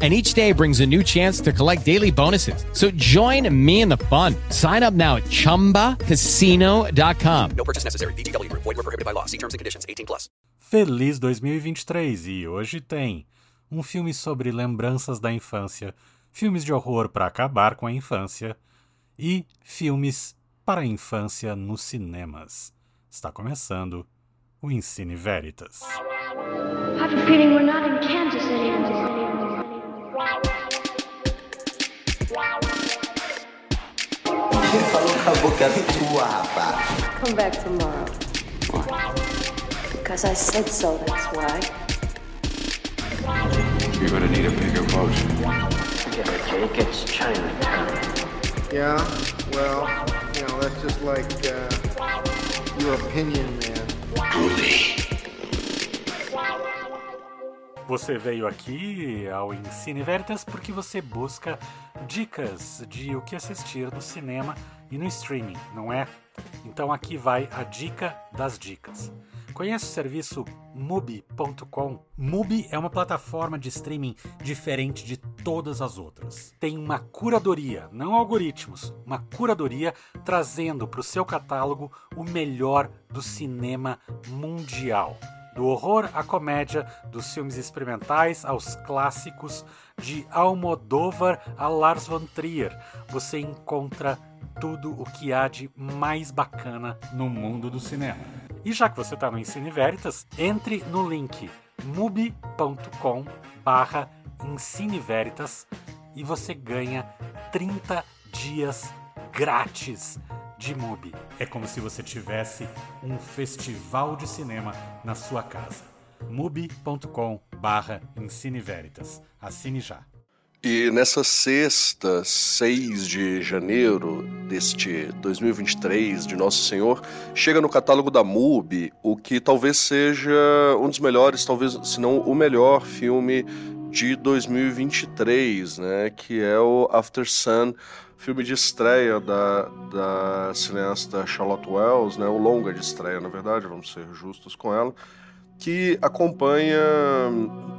and each day brings a new chance to collect daily bonuses. So join me in the fun. Sign up now at ChumbaCasino.com. No purchase necessary. VGW. Void were prohibited by law. See terms and conditions. 18 plus. Feliz 2023 e hoje tem um filme sobre lembranças da infância, filmes de horror para acabar com a infância e filmes para a infância nos cinemas. Está começando o Ensine Veritas. I have a feeling we're not in Kansas anymore. Quem falou com a boca tua, rapaz? Come back tomorrow. Because I said so, that's why. You're gonna need a bigger boat. Forget it, Jake. It's Chinatown. Yeah, well, you know, that's just like uh, your opinion, man. Você veio aqui ao Ensine Veritas porque você busca dicas de o que assistir no cinema e no streaming, não é? Então aqui vai a dica das dicas. Conhece o serviço Mubi.com? Mubi é uma plataforma de streaming diferente de todas as outras. Tem uma curadoria, não algoritmos, uma curadoria trazendo para o seu catálogo o melhor do cinema mundial. Do horror à comédia, dos filmes experimentais aos clássicos, de Almodóvar a Lars von Trier, você encontra tudo o que há de mais bacana no mundo do cinema. E já que você está no Ensine Veritas, entre no link mubi.com barra Veritas e você ganha 30 dias grátis de Mubi. É como se você tivesse um festival de cinema na sua casa. mubi.com barra Veritas. Assine já. E nessa sexta, 6 de janeiro deste 2023 de Nosso Senhor, chega no catálogo da MUBI o que talvez seja um dos melhores, talvez se não o melhor filme de 2023, né, que é o After Sun, filme de estreia da, da cineasta Charlotte Wells, né, o longa de estreia, na verdade, vamos ser justos com ela, que acompanha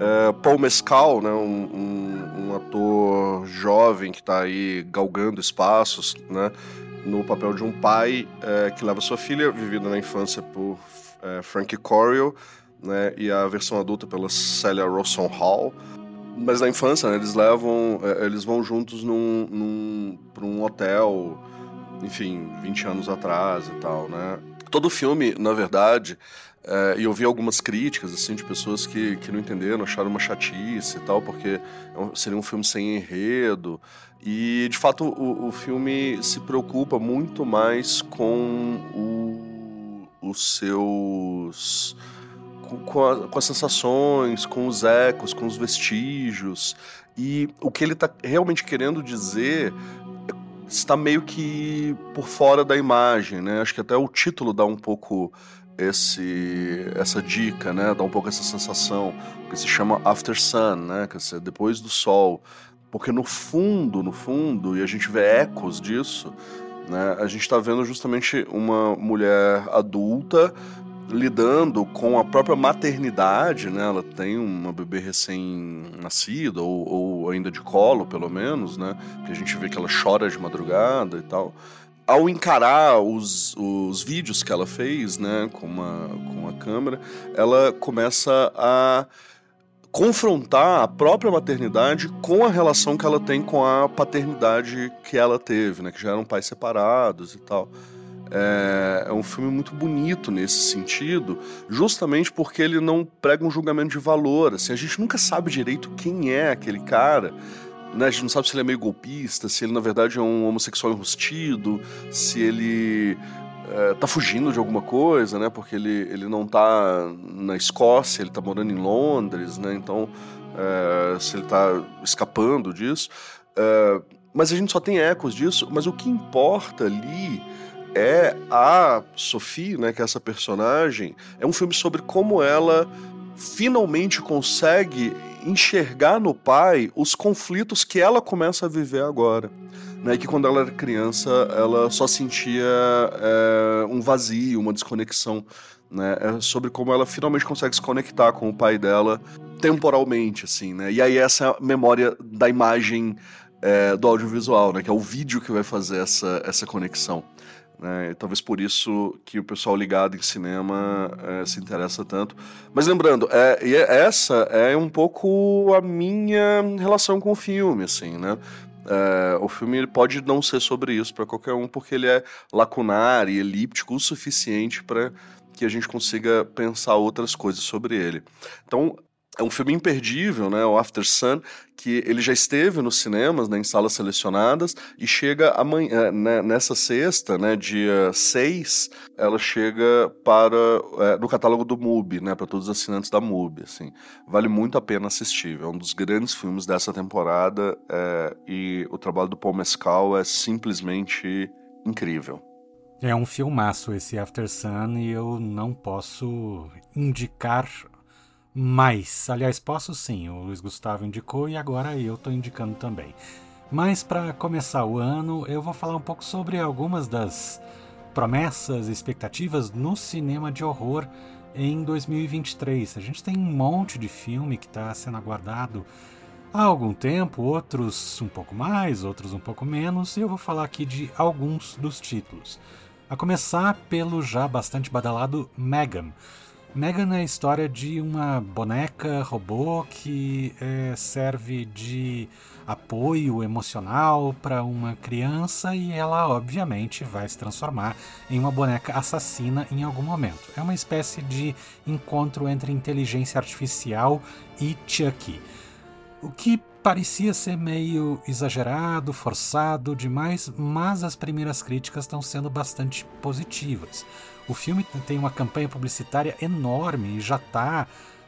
é, Paul Mescal, né, um, um, um ator jovem que está aí galgando espaços, né, no papel de um pai é, que leva sua filha, vivida na infância por é, Frankie Corio, né, e a versão adulta pela Celia Rawson Hall. Mas na infância, né, eles levam, é, eles vão juntos num, num, para um hotel, enfim, 20 anos atrás e tal, né. Todo filme, na verdade, é, e eu vi algumas críticas assim de pessoas que, que não entenderam, acharam uma chatice e tal, porque é seria um filme sem enredo. E de fato o, o filme se preocupa muito mais com o- os seus. Com, a- com as sensações, com os ecos, com os vestígios. E o que ele está realmente querendo dizer está meio que por fora da imagem, né? Acho que até o título dá um pouco esse essa dica, né? Dá um pouco essa sensação que se chama After Sun, né? Quer dizer, depois do sol, porque no fundo, no fundo, e a gente vê ecos disso, né? A gente está vendo justamente uma mulher adulta lidando com a própria maternidade, né? Ela tem uma bebê recém-nascida ou, ou ainda de colo, pelo menos, né? Porque a gente vê que ela chora de madrugada e tal ao encarar os, os vídeos que ela fez, né, com, uma, com a câmera, ela começa a confrontar a própria maternidade com a relação que ela tem com a paternidade que ela teve, né, que já eram pais separados e tal. É, é um filme muito bonito nesse sentido, justamente porque ele não prega um julgamento de valor. Assim, a gente nunca sabe direito quem é aquele cara né? A gente não sabe se ele é meio golpista, se ele na verdade é um homossexual enrustido, se ele é, tá fugindo de alguma coisa, né? Porque ele, ele não tá na Escócia, ele tá morando em Londres, né? Então, é, se ele tá escapando disso. É, mas a gente só tem ecos disso, mas o que importa ali é a Sophie, né, que é essa personagem, é um filme sobre como ela finalmente consegue enxergar no pai os conflitos que ela começa a viver agora. Né, que quando ela era criança ela só sentia é, um vazio, uma desconexão. Né, é sobre como ela finalmente consegue se conectar com o pai dela temporalmente, assim, né? E aí essa é memória da imagem é, do audiovisual, né? Que é o vídeo que vai fazer essa, essa conexão. Né? Talvez por isso que o pessoal ligado em cinema é, se interessa tanto. Mas lembrando, é, é, essa é um pouco a minha relação com o filme, assim, né? É, o filme pode não ser sobre isso para qualquer um, porque ele é lacunar e elíptico o suficiente para que a gente consiga pensar outras coisas sobre ele. Então, é um filme imperdível, né, o After Sun, que ele já esteve nos cinemas, né, em salas selecionadas, e chega amanhã, é, né, nessa sexta, né, dia 6, ela chega para é, no catálogo do MUBI, né, para todos os assinantes da MUBI, assim. Vale muito a pena assistir, é um dos grandes filmes dessa temporada, é, e o trabalho do Paul Mescal é simplesmente incrível. É um filmaço esse After Sun e eu não posso indicar mais. Aliás, posso sim, o Luiz Gustavo indicou e agora eu estou indicando também. Mas para começar o ano, eu vou falar um pouco sobre algumas das promessas e expectativas no cinema de horror em 2023. A gente tem um monte de filme que está sendo aguardado há algum tempo, outros um pouco mais, outros um pouco menos, e eu vou falar aqui de alguns dos títulos. A começar pelo já bastante badalado Megan Megan é a história de uma boneca robô que é, serve de apoio emocional para uma criança e ela, obviamente, vai se transformar em uma boneca assassina em algum momento. É uma espécie de encontro entre inteligência artificial e Chucky. O que parecia ser meio exagerado, forçado demais, mas as primeiras críticas estão sendo bastante positivas. O filme tem uma campanha publicitária enorme e já está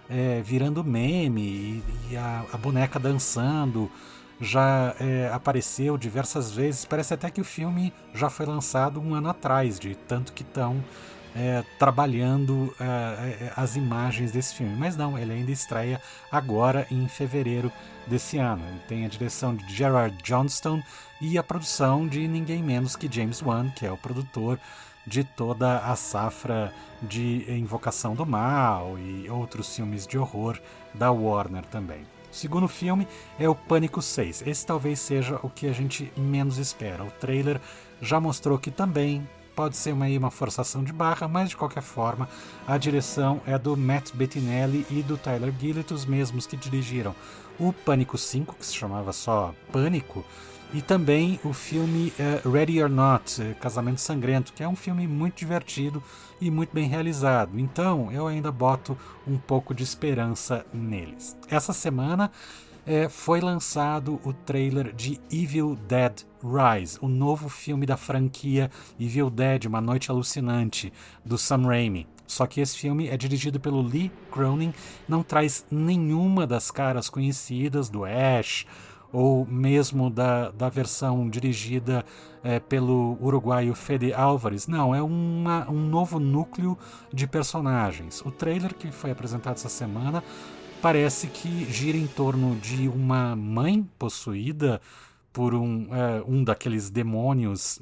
é, virando meme, e, e a, a, boneca dançando já é, apareceu diversas vezes. Parece até que o filme já foi lançado um ano atrás, de tanto que estão é, trabalhando é, é, as imagens desse filme. Mas não, ele ainda estreia agora em fevereiro desse ano. Ele tem a direção de Gerard Johnston e a produção de ninguém menos que James Wan, que é o produtor de toda a safra de Invocação do Mal e outros filmes de horror da Warner também. O segundo filme é o Pânico 6. Esse talvez seja o que a gente menos espera. O trailer já mostrou que também pode ser uma, uma forçação de barra, mas de qualquer forma a direção é do Matt Bettinelli e do Tyler Gillett, os mesmos que dirigiram o Pânico 5, que se chamava só Pânico, e também o filme uh, Ready or Not, uh, Casamento Sangrento, que é um filme muito divertido e muito bem realizado. Então eu ainda boto um pouco de esperança neles. Essa semana uh, foi lançado o trailer de Evil Dead Rise, o novo filme da franquia Evil Dead, Uma Noite Alucinante, do Sam Raimi. Só que esse filme é dirigido pelo Lee Cronin, não traz nenhuma das caras conhecidas do Ash ou mesmo da, da versão dirigida é, pelo uruguaio Fede Álvares. Não, é uma, um novo núcleo de personagens. O trailer que foi apresentado essa semana parece que gira em torno de uma mãe possuída por um, é, um daqueles demônios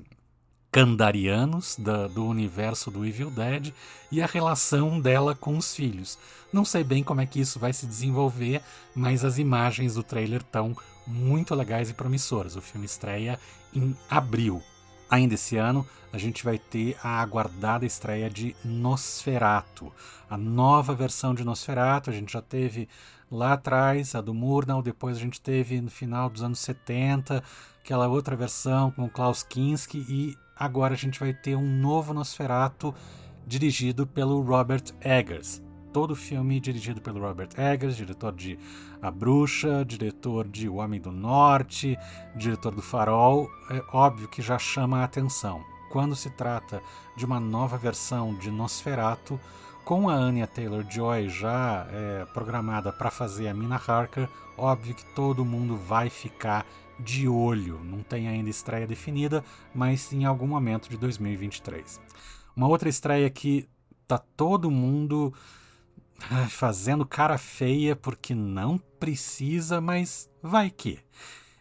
Kandarianos da, do universo do Evil Dead e a relação dela com os filhos. Não sei bem como é que isso vai se desenvolver, mas as imagens do trailer estão muito legais e promissoras. O filme estreia em abril. Ainda esse ano, a gente vai ter a aguardada estreia de Nosferato, a nova versão de Nosferato. A gente já teve lá atrás a do Murnau, depois a gente teve no final dos anos 70 aquela outra versão com Klaus Kinski e agora a gente vai ter um novo Nosferatu dirigido pelo Robert Eggers. Todo o filme dirigido pelo Robert Eggers, diretor de A Bruxa, diretor de O Homem do Norte, diretor do Farol, é óbvio que já chama a atenção. Quando se trata de uma nova versão de Nosferatu, com a Anya Taylor-Joy já é, programada para fazer a Mina Harker, óbvio que todo mundo vai ficar de olho. Não tem ainda estreia definida, mas em algum momento de 2023. Uma outra estreia que tá todo mundo fazendo cara feia porque não precisa, mas vai que.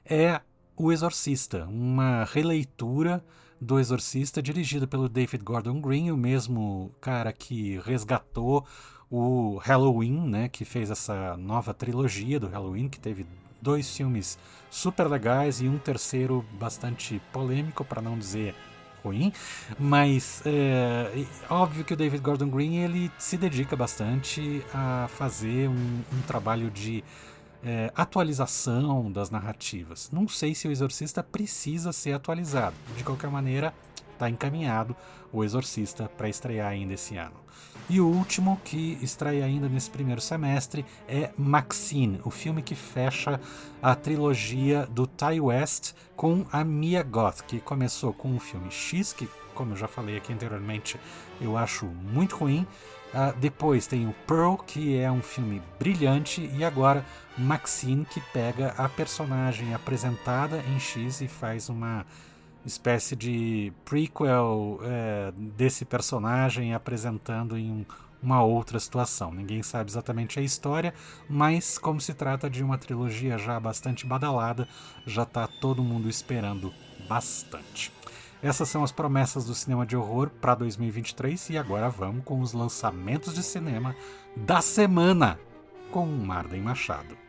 É O Exorcista, uma releitura do Exorcista dirigida pelo David Gordon Green, o mesmo cara que resgatou o Halloween, né, que fez essa nova trilogia do Halloween, que teve dois filmes super legais e um terceiro bastante polêmico, para não dizer ruim, mas é, óbvio que o David Gordon Green ele se dedica bastante a fazer um, um trabalho de é, atualização das narrativas. Não sei se o Exorcista precisa ser atualizado. De qualquer maneira, está encaminhado o Exorcista para estrear ainda esse ano. E o último que estreia ainda nesse primeiro semestre é Maxine, o filme que fecha a trilogia do Ty West com a Mia Goth, que começou com o filme X, que, como eu já falei aqui anteriormente, eu acho muito ruim. Uh, depois tem o Pearl, que é um filme brilhante, e agora Maxine, que pega a personagem apresentada em X e faz uma espécie de prequel é, desse personagem apresentando em uma outra situação. Ninguém sabe exatamente a história, mas como se trata de uma trilogia já bastante badalada, já está todo mundo esperando bastante. Essas são as promessas do cinema de horror para 2023 e agora vamos com os lançamentos de cinema da semana com Marden Machado.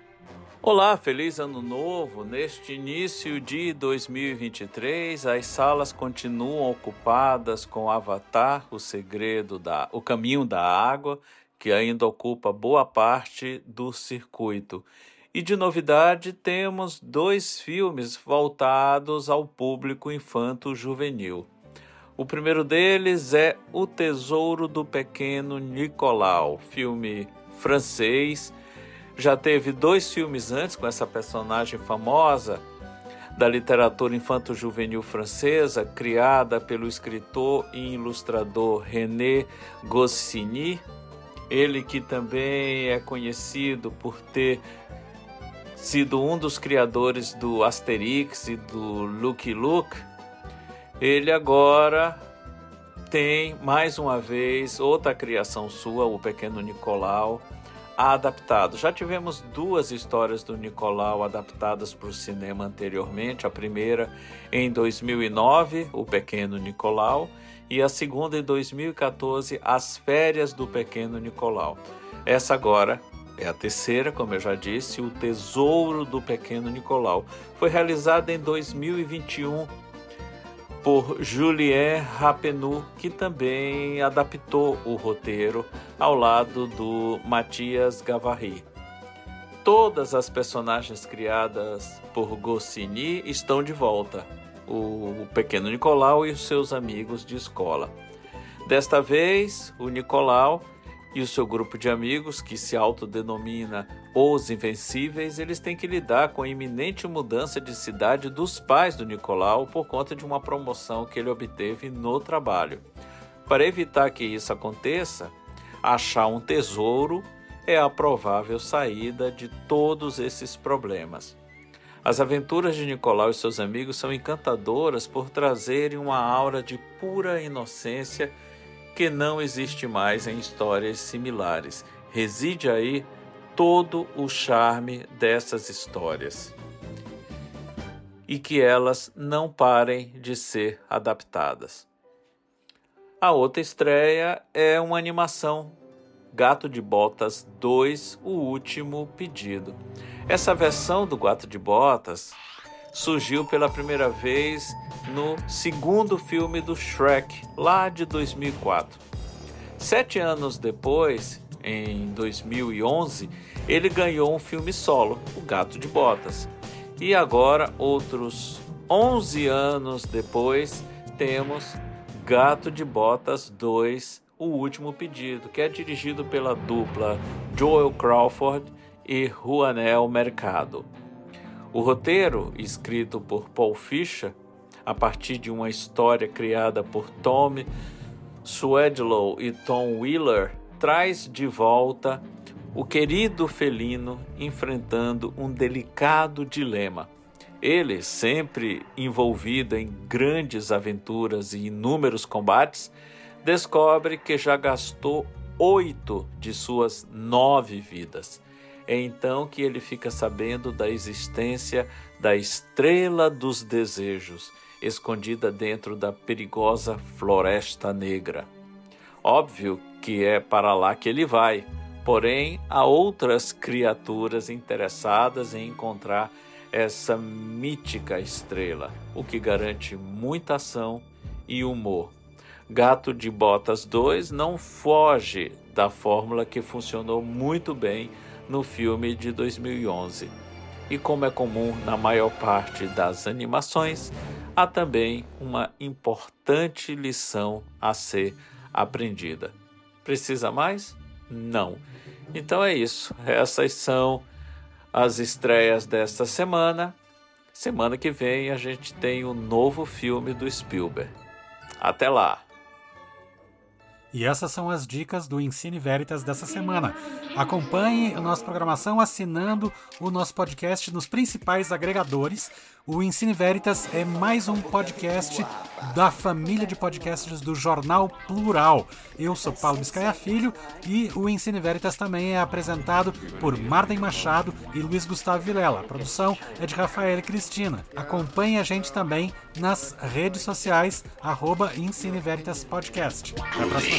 Olá, feliz ano novo! Neste início de 2023, as salas continuam ocupadas com Avatar, o segredo da, o caminho da água, que ainda ocupa boa parte do circuito. E de novidade, temos dois filmes voltados ao público infanto-juvenil. O primeiro deles é O Tesouro do Pequeno Nicolau, filme francês já teve dois filmes antes com essa personagem famosa da literatura infanto-juvenil francesa, criada pelo escritor e ilustrador René Goscinny, ele que também é conhecido por ter sido um dos criadores do Asterix e do Lucky Luke, ele agora tem mais uma vez outra criação sua, o Pequeno Nicolau, adaptado. Já tivemos duas histórias do Nicolau adaptadas para o cinema anteriormente. A primeira em 2009, O Pequeno Nicolau, e a segunda em 2014, As Férias do Pequeno Nicolau. Essa agora é a terceira, como eu já disse, O Tesouro do Pequeno Nicolau. Foi realizada em 2021 por Julien Rappenou, que também adaptou o roteiro ao lado do Mathias Gavarri. Todas as personagens criadas por Goscinny estão de volta, o pequeno Nicolau e os seus amigos de escola. Desta vez, o Nicolau e o seu grupo de amigos, que se autodenomina Os Invencíveis, eles têm que lidar com a iminente mudança de cidade dos pais do Nicolau por conta de uma promoção que ele obteve no trabalho. Para evitar que isso aconteça, achar um tesouro é a provável saída de todos esses problemas. As aventuras de Nicolau e seus amigos são encantadoras por trazerem uma aura de pura inocência que não existe mais em histórias similares. Reside aí todo o charme dessas histórias. E que elas não parem de ser adaptadas. A outra estreia é uma animação Gato de Botas 2, o último pedido. Essa versão do Gato de Botas surgiu pela primeira vez no segundo filme do Shrek, lá de 2004. Sete anos depois, em 2011, ele ganhou um filme solo, O Gato de Botas. E agora, outros 11 anos depois, temos Gato de Botas 2, O Último Pedido, que é dirigido pela dupla Joel Crawford e Juanel Mercado. O roteiro, escrito por Paul Fisher, a partir de uma história criada por Tom Swedlow e Tom Wheeler, traz de volta o querido felino enfrentando um delicado dilema. Ele, sempre envolvido em grandes aventuras e inúmeros combates, descobre que já gastou oito de suas nove vidas. É então que ele fica sabendo da existência da Estrela dos Desejos, escondida dentro da perigosa Floresta Negra. Óbvio que é para lá que ele vai, porém há outras criaturas interessadas em encontrar essa mítica estrela, o que garante muita ação e humor. Gato de Botas 2 não foge da fórmula que funcionou muito bem no filme de 2011. E como é comum na maior parte das animações, há também uma importante lição a ser aprendida. Precisa mais? Não. Então é isso. Essas são as estreias desta semana. Semana que vem a gente tem o um novo filme do Spielberg. Até lá! E essas são as dicas do Ensine Veritas dessa semana. Acompanhe a nossa programação assinando o nosso podcast nos principais agregadores. O Ensine Veritas é mais um podcast da família de podcasts do Jornal Plural. Eu sou Paulo Biscaia Filho e o Ensine Veritas também é apresentado por Marden Machado e Luiz Gustavo Vilela. A produção é de Rafael e Cristina. Acompanhe a gente também nas redes sociais, arroba Ensine Veritas Podcast. Até a próxima